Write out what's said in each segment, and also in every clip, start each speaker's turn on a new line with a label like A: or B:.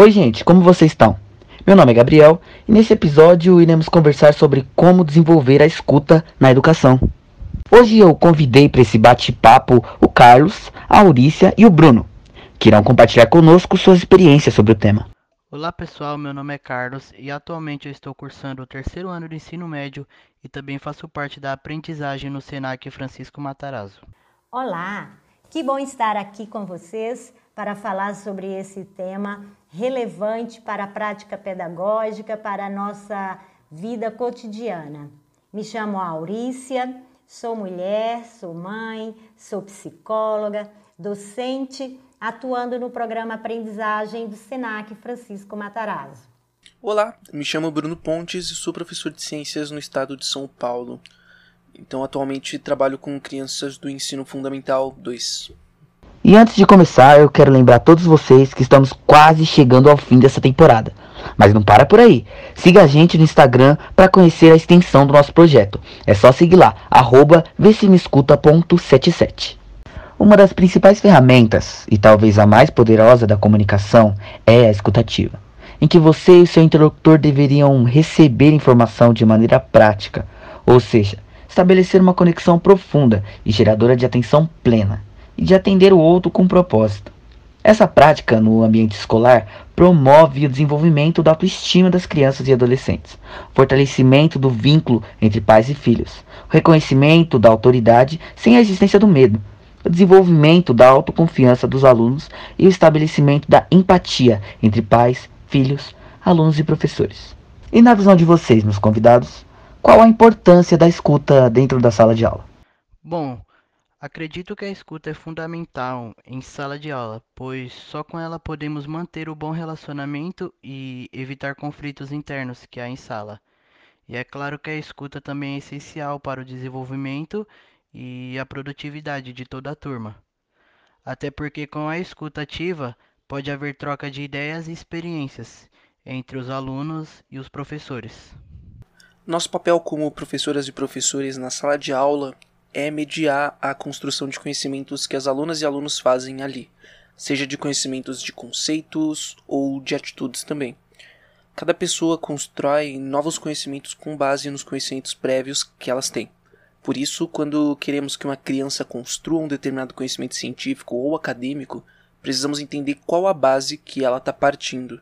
A: Oi, gente, como vocês estão? Meu nome é Gabriel e nesse episódio iremos conversar sobre como desenvolver a escuta na educação. Hoje eu convidei para esse bate-papo o Carlos, a Aurícia e o Bruno, que irão compartilhar conosco suas experiências sobre o tema.
B: Olá pessoal, meu nome é Carlos e atualmente eu estou cursando o terceiro ano do ensino médio e também faço parte da aprendizagem no Senac Francisco Matarazzo.
C: Olá, que bom estar aqui com vocês para falar sobre esse tema relevante para a prática pedagógica, para a nossa vida cotidiana. Me chamo Aurícia, sou mulher, sou mãe, sou psicóloga, docente, atuando no programa Aprendizagem do SENAC Francisco Matarazzo.
D: Olá, me chamo Bruno Pontes e sou professor de ciências no estado de São Paulo. Então, atualmente trabalho com crianças do ensino fundamental 2.
A: E antes de começar, eu quero lembrar a todos vocês que estamos quase chegando ao fim dessa temporada. Mas não para por aí. Siga a gente no Instagram para conhecer a extensão do nosso projeto. É só seguir lá, arroba Uma das principais ferramentas, e talvez a mais poderosa da comunicação, é a escutativa, em que você e seu interlocutor deveriam receber informação de maneira prática, ou seja, estabelecer uma conexão profunda e geradora de atenção plena e de atender o outro com propósito. Essa prática no ambiente escolar promove o desenvolvimento da autoestima das crianças e adolescentes, fortalecimento do vínculo entre pais e filhos, reconhecimento da autoridade sem a existência do medo, o desenvolvimento da autoconfiança dos alunos e o estabelecimento da empatia entre pais, filhos, alunos e professores. E na visão de vocês, meus convidados, qual a importância da escuta dentro da sala de aula?
B: Bom, Acredito que a escuta é fundamental em sala de aula, pois só com ela podemos manter o bom relacionamento e evitar conflitos internos que há em sala. E é claro que a escuta também é essencial para o desenvolvimento e a produtividade de toda a turma. Até porque com a escuta ativa pode haver troca de ideias e experiências entre os alunos e os professores.
D: Nosso papel como professoras e professores na sala de aula é mediar a construção de conhecimentos que as alunas e alunos fazem ali, seja de conhecimentos de conceitos ou de atitudes também. Cada pessoa constrói novos conhecimentos com base nos conhecimentos prévios que elas têm. Por isso, quando queremos que uma criança construa um determinado conhecimento científico ou acadêmico, precisamos entender qual a base que ela está partindo.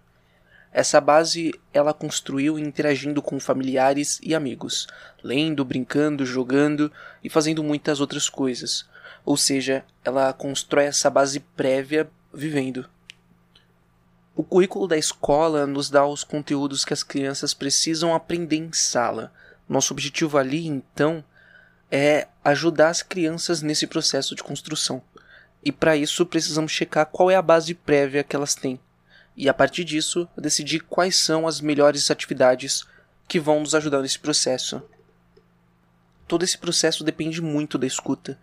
D: Essa base ela construiu interagindo com familiares e amigos, lendo, brincando, jogando e fazendo muitas outras coisas. Ou seja, ela constrói essa base prévia vivendo. O currículo da escola nos dá os conteúdos que as crianças precisam aprender em sala. Nosso objetivo ali, então, é ajudar as crianças nesse processo de construção. E para isso precisamos checar qual é a base prévia que elas têm e a partir disso decidir quais são as melhores atividades que vão nos ajudar nesse processo. Todo esse processo depende muito da escuta.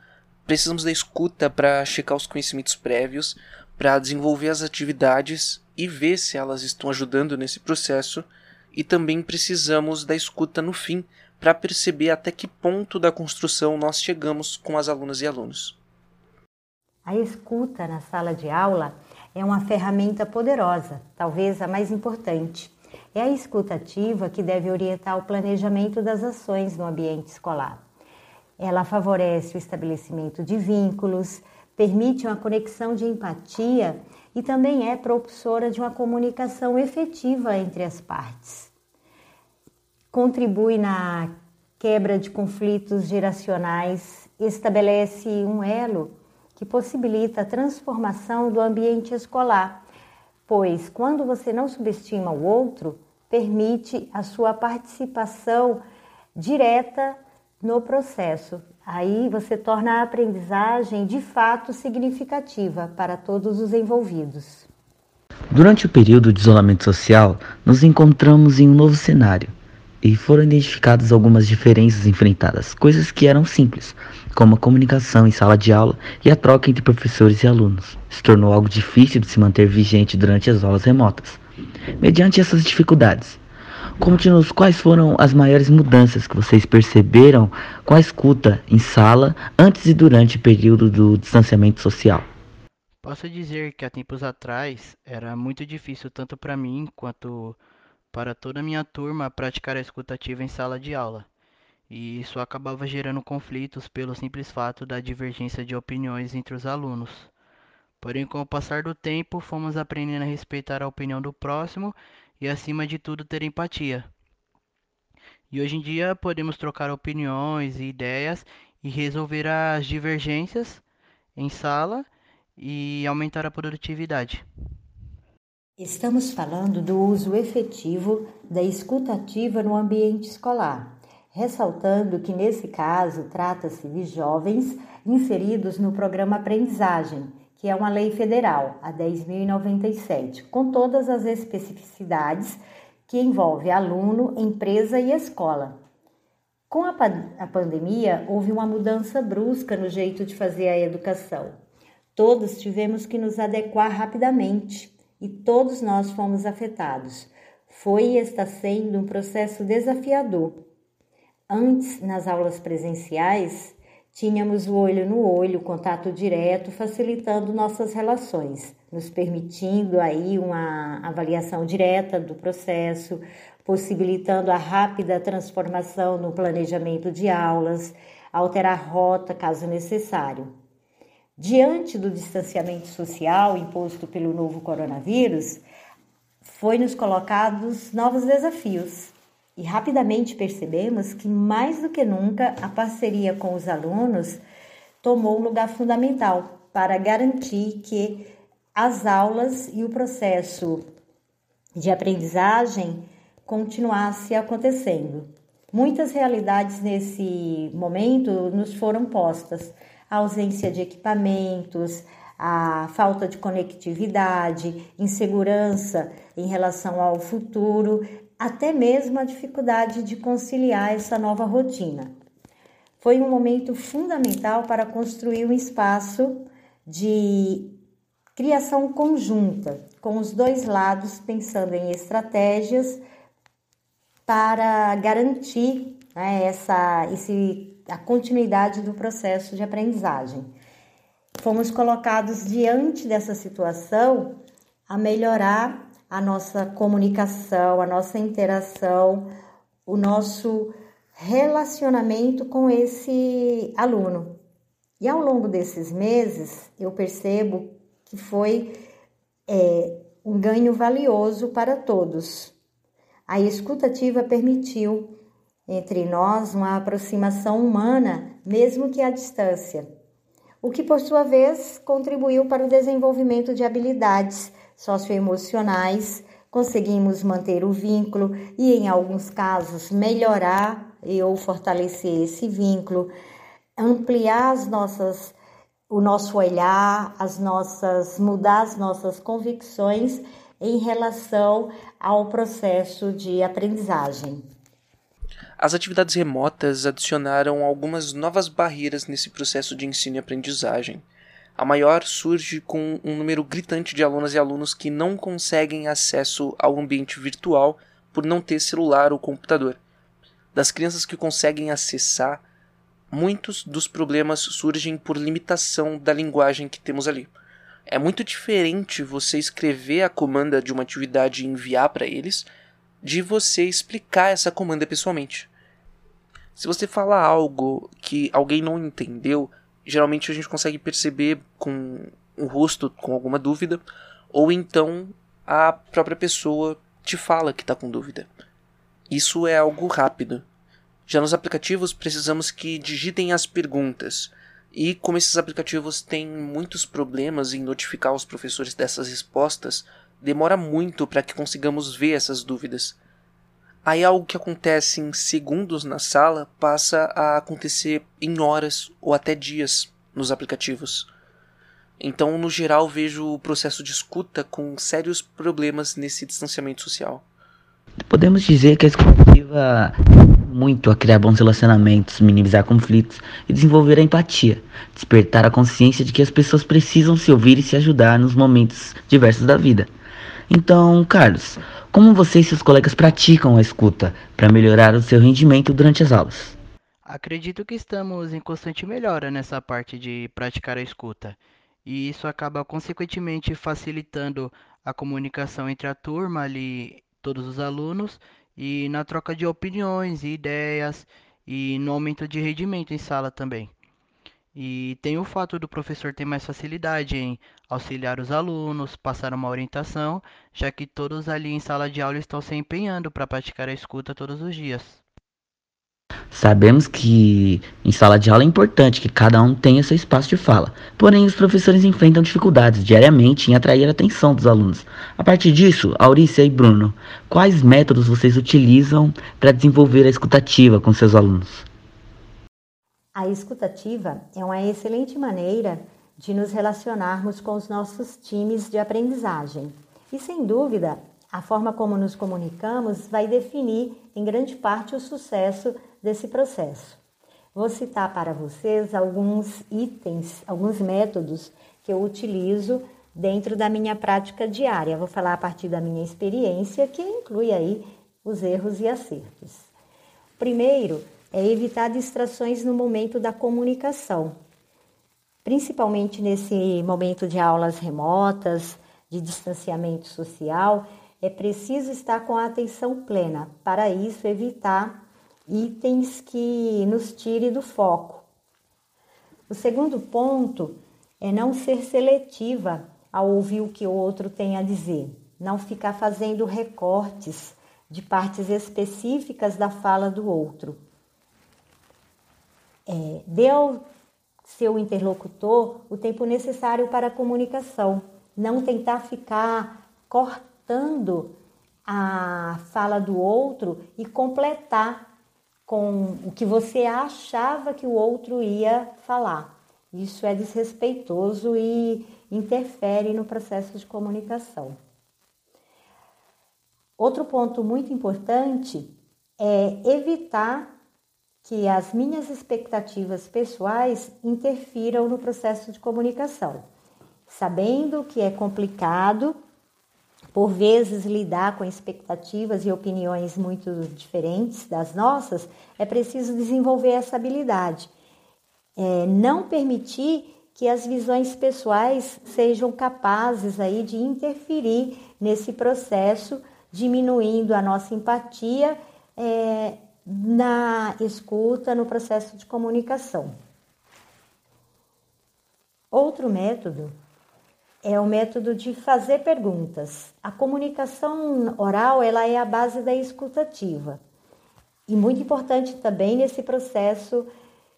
D: Precisamos da escuta para checar os conhecimentos prévios, para desenvolver as atividades e ver se elas estão ajudando nesse processo, e também precisamos da escuta no fim para perceber até que ponto da construção nós chegamos com as alunas e alunos.
C: A escuta na sala de aula é uma ferramenta poderosa, talvez a mais importante. É a escutativa que deve orientar o planejamento das ações no ambiente escolar. Ela favorece o estabelecimento de vínculos, permite uma conexão de empatia e também é propulsora de uma comunicação efetiva entre as partes. Contribui na quebra de conflitos geracionais, estabelece um elo que possibilita a transformação do ambiente escolar, pois quando você não subestima o outro, permite a sua participação direta no processo. Aí você torna a aprendizagem de fato significativa para todos os envolvidos.
A: Durante o período de isolamento social, nos encontramos em um novo cenário e foram identificadas algumas diferenças enfrentadas, coisas que eram simples, como a comunicação em sala de aula e a troca entre professores e alunos. Se tornou algo difícil de se manter vigente durante as aulas remotas. Mediante essas dificuldades, conte-nos quais foram as maiores mudanças que vocês perceberam com a escuta em sala antes e durante o período do distanciamento social.
B: Posso dizer que há tempos atrás era muito difícil tanto para mim quanto para toda a minha turma praticar a escutativa em sala de aula, e isso acabava gerando conflitos pelo simples fato da divergência de opiniões entre os alunos. Porém, com o passar do tempo, fomos aprendendo a respeitar a opinião do próximo e, acima de tudo, ter empatia. E hoje em dia podemos trocar opiniões e ideias e resolver as divergências em sala e aumentar a produtividade.
C: Estamos falando do uso efetivo da escutativa no ambiente escolar, ressaltando que nesse caso trata-se de jovens inseridos no programa Aprendizagem, que é uma lei federal, a 10.097, com todas as especificidades que envolve aluno, empresa e escola. Com a, a pandemia, houve uma mudança brusca no jeito de fazer a educação. Todos tivemos que nos adequar rapidamente e todos nós fomos afetados. Foi e está sendo um processo desafiador. Antes, nas aulas presenciais, tínhamos o olho no olho, contato direto, facilitando nossas relações, nos permitindo aí uma avaliação direta do processo, possibilitando a rápida transformação no planejamento de aulas, alterar rota caso necessário. Diante do distanciamento social imposto pelo novo coronavírus, foi-nos colocados novos desafios e rapidamente percebemos que, mais do que nunca, a parceria com os alunos tomou um lugar fundamental para garantir que as aulas e o processo de aprendizagem continuasse acontecendo. Muitas realidades nesse momento nos foram postas a ausência de equipamentos, a falta de conectividade, insegurança em relação ao futuro, até mesmo a dificuldade de conciliar essa nova rotina. Foi um momento fundamental para construir um espaço de criação conjunta, com os dois lados pensando em estratégias para garantir né, essa, esse a continuidade do processo de aprendizagem. Fomos colocados diante dessa situação a melhorar a nossa comunicação, a nossa interação, o nosso relacionamento com esse aluno. E ao longo desses meses, eu percebo que foi é, um ganho valioso para todos. A escutativa permitiu entre nós uma aproximação humana, mesmo que à distância, o que por sua vez contribuiu para o desenvolvimento de habilidades socioemocionais. Conseguimos manter o vínculo e, em alguns casos, melhorar e ou fortalecer esse vínculo, ampliar as nossas o nosso olhar, as nossas mudar as nossas convicções em relação ao processo de aprendizagem.
D: As atividades remotas adicionaram algumas novas barreiras nesse processo de ensino e aprendizagem. A maior surge com um número gritante de alunas e alunos que não conseguem acesso ao ambiente virtual por não ter celular ou computador. Das crianças que conseguem acessar, muitos dos problemas surgem por limitação da linguagem que temos ali. É muito diferente você escrever a comanda de uma atividade e enviar para eles de você explicar essa comanda pessoalmente. Se você fala algo que alguém não entendeu, geralmente a gente consegue perceber com o rosto com alguma dúvida, ou então a própria pessoa te fala que está com dúvida. Isso é algo rápido. Já nos aplicativos precisamos que digitem as perguntas. E como esses aplicativos têm muitos problemas em notificar os professores dessas respostas, demora muito para que consigamos ver essas dúvidas. Aí algo que acontece em segundos na sala passa a acontecer em horas ou até dias nos aplicativos. Então, no geral, vejo o processo de escuta com sérios problemas nesse distanciamento social.
A: Podemos dizer que a escuta muito a criar bons relacionamentos, minimizar conflitos e desenvolver a empatia, despertar a consciência de que as pessoas precisam se ouvir e se ajudar nos momentos diversos da vida. Então, Carlos, como você e seus colegas praticam a escuta para melhorar o seu rendimento durante as aulas?
B: Acredito que estamos em constante melhora nessa parte de praticar a escuta. e isso acaba consequentemente facilitando a comunicação entre a turma ali, todos os alunos, e na troca de opiniões e ideias e no aumento de rendimento em sala também. E tem o fato do professor ter mais facilidade em auxiliar os alunos, passar uma orientação, já que todos ali em sala de aula estão se empenhando para praticar a escuta todos os dias.
A: Sabemos que em sala de aula é importante que cada um tenha seu espaço de fala, porém os professores enfrentam dificuldades diariamente em atrair a atenção dos alunos. A partir disso, Aurícia e Bruno, quais métodos vocês utilizam para desenvolver a escutativa com seus alunos?
C: A escutativa é uma excelente maneira de nos relacionarmos com os nossos times de aprendizagem. E sem dúvida, a forma como nos comunicamos vai definir em grande parte o sucesso desse processo. Vou citar para vocês alguns itens, alguns métodos que eu utilizo dentro da minha prática diária. Vou falar a partir da minha experiência, que inclui aí os erros e acertos. Primeiro é evitar distrações no momento da comunicação, principalmente nesse momento de aulas remotas, de distanciamento social, é preciso estar com a atenção plena. Para isso, evitar itens que nos tire do foco. O segundo ponto é não ser seletiva ao ouvir o que o outro tem a dizer, não ficar fazendo recortes de partes específicas da fala do outro. É, dê ao seu interlocutor o tempo necessário para a comunicação, não tentar ficar cortando a fala do outro e completar com o que você achava que o outro ia falar. Isso é desrespeitoso e interfere no processo de comunicação. Outro ponto muito importante é evitar que as minhas expectativas pessoais interfiram no processo de comunicação. Sabendo que é complicado por vezes lidar com expectativas e opiniões muito diferentes das nossas, é preciso desenvolver essa habilidade. É, não permitir que as visões pessoais sejam capazes aí de interferir nesse processo, diminuindo a nossa empatia é, na escuta, no processo de comunicação. Outro método é o método de fazer perguntas. A comunicação oral ela é a base da escutativa e muito importante também nesse processo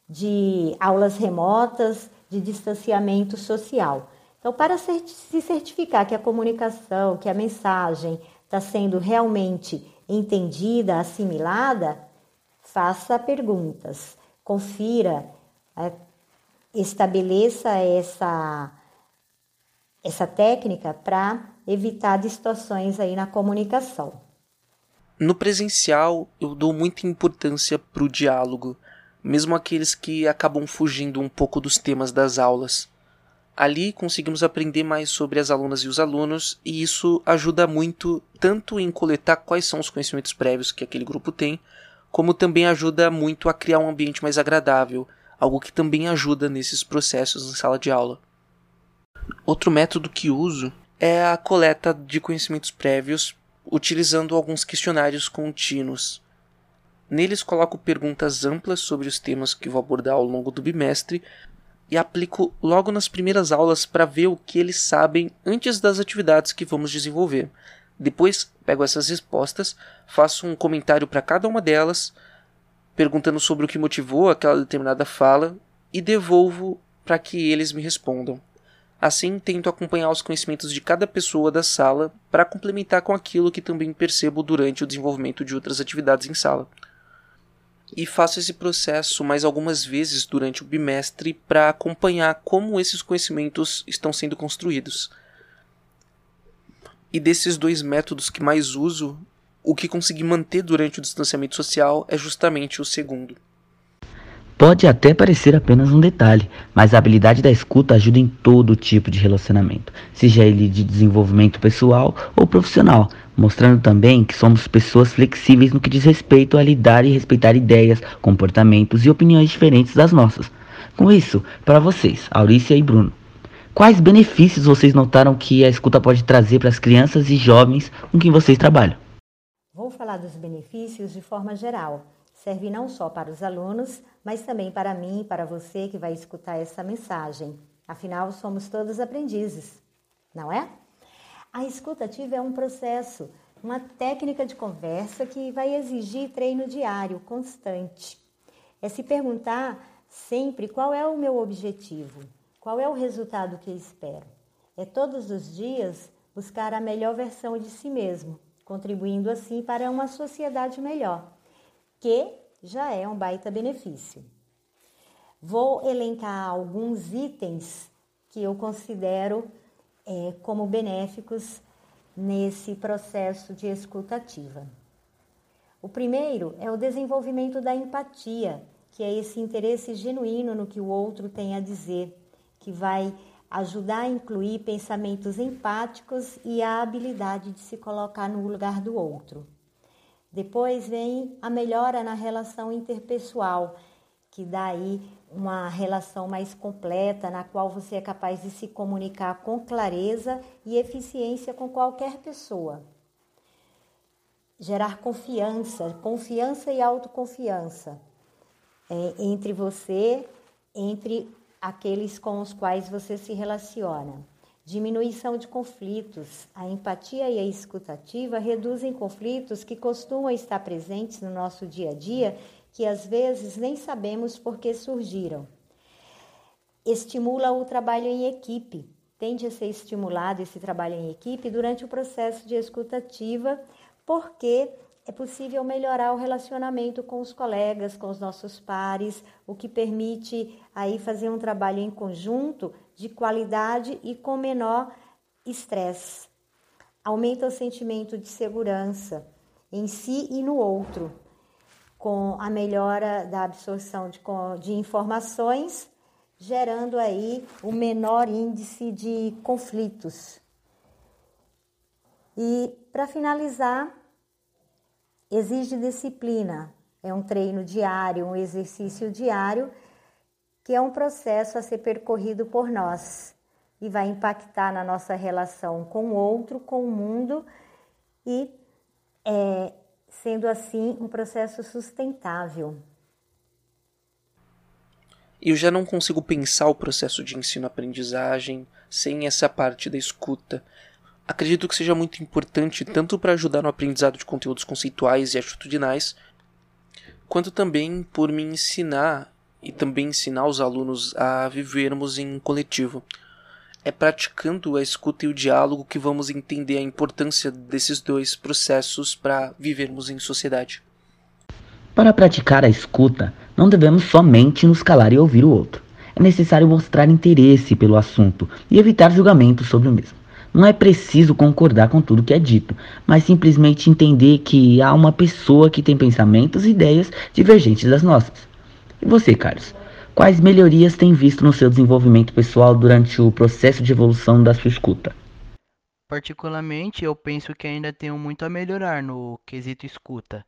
C: de aulas remotas, de distanciamento social. Então, para se certificar que a comunicação, que a mensagem está sendo realmente entendida, assimilada, faça perguntas, confira, é, estabeleça essa essa técnica para evitar distorções aí na comunicação.
D: No presencial, eu dou muita importância para o diálogo, mesmo aqueles que acabam fugindo um pouco dos temas das aulas. Ali conseguimos aprender mais sobre as alunas e os alunos, e isso ajuda muito tanto em coletar quais são os conhecimentos prévios que aquele grupo tem, como também ajuda muito a criar um ambiente mais agradável, algo que também ajuda nesses processos em sala de aula. Outro método que uso é a coleta de conhecimentos prévios utilizando alguns questionários contínuos. Neles coloco perguntas amplas sobre os temas que vou abordar ao longo do bimestre e aplico logo nas primeiras aulas para ver o que eles sabem antes das atividades que vamos desenvolver. Depois pego essas respostas, faço um comentário para cada uma delas, perguntando sobre o que motivou aquela determinada fala e devolvo para que eles me respondam. Assim, tento acompanhar os conhecimentos de cada pessoa da sala para complementar com aquilo que também percebo durante o desenvolvimento de outras atividades em sala. E faço esse processo mais algumas vezes durante o bimestre para acompanhar como esses conhecimentos estão sendo construídos. E desses dois métodos que mais uso, o que consegui manter durante o distanciamento social é justamente o segundo.
A: Pode até parecer apenas um detalhe, mas a habilidade da escuta ajuda em todo tipo de relacionamento, seja ele de desenvolvimento pessoal ou profissional, mostrando também que somos pessoas flexíveis no que diz respeito a lidar e respeitar ideias, comportamentos e opiniões diferentes das nossas. Com isso, para vocês, Aurícia e Bruno, quais benefícios vocês notaram que a escuta pode trazer para as crianças e jovens com quem vocês trabalham?
C: Vou falar dos benefícios de forma geral. Serve não só para os alunos, mas também para mim e para você que vai escutar essa mensagem. Afinal, somos todos aprendizes, não é? A escuta ativa é um processo, uma técnica de conversa que vai exigir treino diário, constante. É se perguntar sempre qual é o meu objetivo, qual é o resultado que espero. É todos os dias buscar a melhor versão de si mesmo, contribuindo assim para uma sociedade melhor, que já é um baita benefício. Vou elencar alguns itens que eu considero é, como benéficos nesse processo de escutativa. O primeiro é o desenvolvimento da empatia, que é esse interesse genuíno no que o outro tem a dizer, que vai ajudar a incluir pensamentos empáticos e a habilidade de se colocar no lugar do outro. Depois vem a melhora na relação interpessoal, que dá aí uma relação mais completa, na qual você é capaz de se comunicar com clareza e eficiência com qualquer pessoa. Gerar confiança, confiança e autoconfiança é, entre você, entre aqueles com os quais você se relaciona. Diminuição de conflitos. A empatia e a escutativa reduzem conflitos que costumam estar presentes no nosso dia a dia, que às vezes nem sabemos por que surgiram. Estimula o trabalho em equipe. Tende a ser estimulado esse trabalho em equipe durante o processo de escutativa, porque é possível melhorar o relacionamento com os colegas, com os nossos pares, o que permite aí fazer um trabalho em conjunto de qualidade e com menor estresse. Aumenta o sentimento de segurança em si e no outro, com a melhora da absorção de, de informações, gerando aí o menor índice de conflitos. E para finalizar, exige disciplina, é um treino diário, um exercício diário, que é um processo a ser percorrido por nós e vai impactar na nossa relação com o outro, com o mundo e é, sendo assim um processo sustentável.
D: Eu já não consigo pensar o processo de ensino-aprendizagem sem essa parte da escuta, acredito que seja muito importante tanto para ajudar no aprendizado de conteúdos conceituais e atitudinais, quanto também por me ensinar e também ensinar os alunos a vivermos em coletivo. É praticando a escuta e o diálogo que vamos entender a importância desses dois processos para vivermos em sociedade.
A: Para praticar a escuta, não devemos somente nos calar e ouvir o outro. É necessário mostrar interesse pelo assunto e evitar julgamentos sobre o mesmo. Não é preciso concordar com tudo que é dito, mas simplesmente entender que há uma pessoa que tem pensamentos e ideias divergentes das nossas. E você, Carlos? Quais melhorias tem visto no seu desenvolvimento pessoal durante o processo de evolução da sua escuta?
B: Particularmente, eu penso que ainda tenho muito a melhorar no quesito escuta,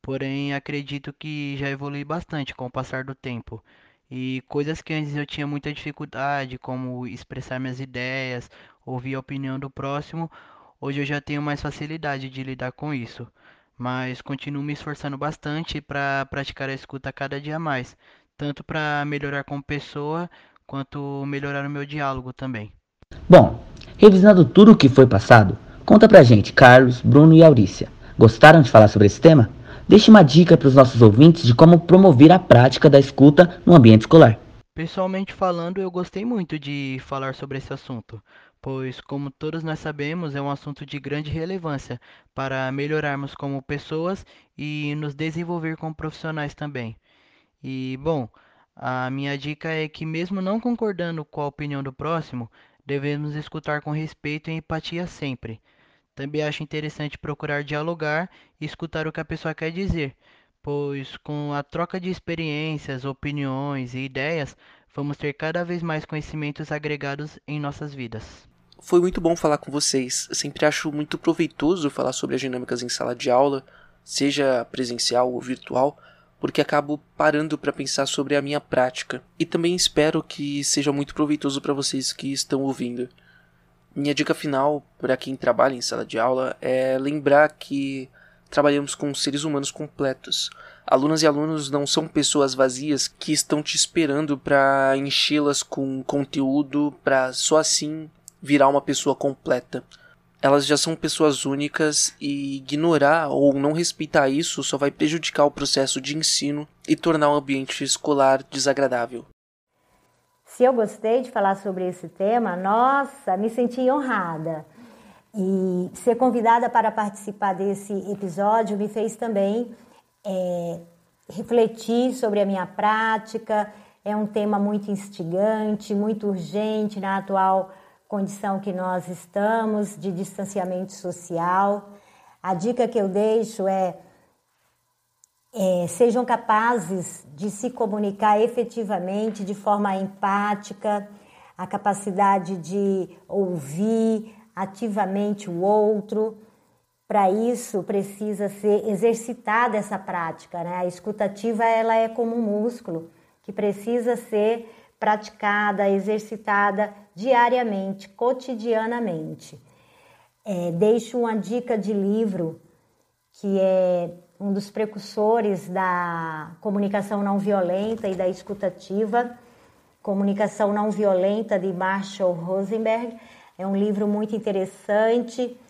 B: porém acredito que já evolui bastante com o passar do tempo. E coisas que antes eu tinha muita dificuldade, como expressar minhas ideias, ouvir a opinião do próximo, hoje eu já tenho mais facilidade de lidar com isso. Mas continuo me esforçando bastante para praticar a escuta cada dia mais, tanto para melhorar como pessoa, quanto melhorar o meu diálogo também.
A: Bom, revisando tudo o que foi passado, conta pra gente, Carlos, Bruno e Aurícia. Gostaram de falar sobre esse tema? Deixe uma dica para os nossos ouvintes de como promover a prática da escuta no ambiente escolar.
B: Pessoalmente falando, eu gostei muito de falar sobre esse assunto, pois, como todos nós sabemos, é um assunto de grande relevância para melhorarmos como pessoas e nos desenvolver como profissionais também. E, bom, a minha dica é que, mesmo não concordando com a opinião do próximo, devemos escutar com respeito e empatia sempre. Também acho interessante procurar dialogar e escutar o que a pessoa quer dizer, pois com a troca de experiências, opiniões e ideias, vamos ter cada vez mais conhecimentos agregados em nossas vidas.
D: Foi muito bom falar com vocês. Eu sempre acho muito proveitoso falar sobre as dinâmicas em sala de aula, seja presencial ou virtual, porque acabo parando para pensar sobre a minha prática e também espero que seja muito proveitoso para vocês que estão ouvindo. Minha dica final para quem trabalha em sala de aula é lembrar que trabalhamos com seres humanos completos. Alunas e alunos não são pessoas vazias que estão te esperando para enchê-las com conteúdo para só assim virar uma pessoa completa. Elas já são pessoas únicas e ignorar ou não respeitar isso só vai prejudicar o processo de ensino e tornar o ambiente escolar desagradável.
C: Se eu gostei de falar sobre esse tema, nossa, me senti honrada. E ser convidada para participar desse episódio me fez também é, refletir sobre a minha prática. É um tema muito instigante, muito urgente na atual condição que nós estamos de distanciamento social. A dica que eu deixo é, é, sejam capazes de se comunicar efetivamente de forma empática, a capacidade de ouvir ativamente o outro. Para isso precisa ser exercitada essa prática, né? A escutativa ela é como um músculo que precisa ser praticada, exercitada diariamente, cotidianamente. É, deixo uma dica de livro que é um dos precursores da comunicação não violenta e da escutativa, Comunicação Não Violenta de Marshall Rosenberg. É um livro muito interessante,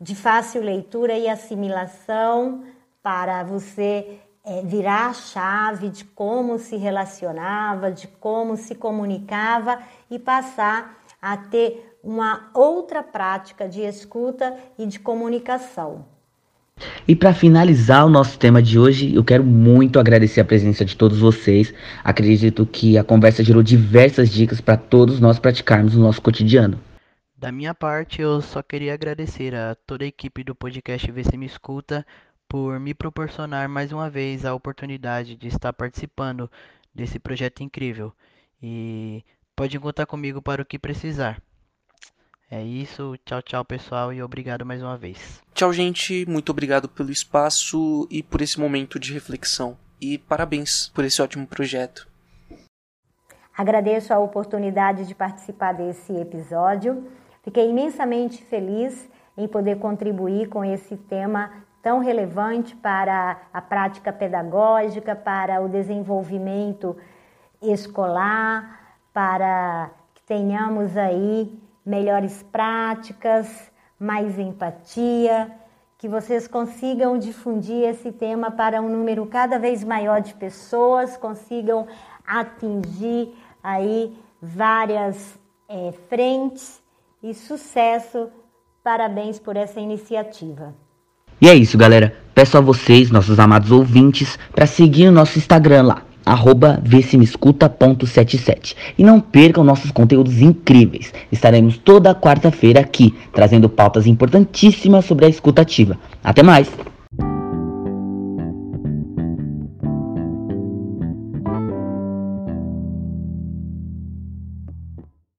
C: de fácil leitura e assimilação para você é, virar a chave de como se relacionava, de como se comunicava e passar a ter uma outra prática de escuta e de comunicação.
A: E para finalizar o nosso tema de hoje, eu quero muito agradecer a presença de todos vocês. Acredito que a conversa gerou diversas dicas para todos nós praticarmos no nosso cotidiano.
B: Da minha parte, eu só queria agradecer a toda a equipe do podcast Se Me Escuta por me proporcionar mais uma vez a oportunidade de estar participando desse projeto incrível. E pode contar comigo para o que precisar. É isso, tchau, tchau, pessoal, e obrigado mais uma vez.
D: Tchau, gente, muito obrigado pelo espaço e por esse momento de reflexão. E parabéns por esse ótimo projeto.
C: Agradeço a oportunidade de participar desse episódio. Fiquei imensamente feliz em poder contribuir com esse tema tão relevante para a prática pedagógica, para o desenvolvimento escolar, para que tenhamos aí melhores práticas, mais empatia, que vocês consigam difundir esse tema para um número cada vez maior de pessoas, consigam atingir aí várias é, frentes e sucesso. Parabéns por essa iniciativa.
A: E é isso, galera. Peço a vocês, nossos amados ouvintes, para seguir o nosso Instagram lá, arroba E não percam nossos conteúdos incríveis. Estaremos toda quarta-feira aqui, trazendo pautas importantíssimas sobre a escutativa. Até mais!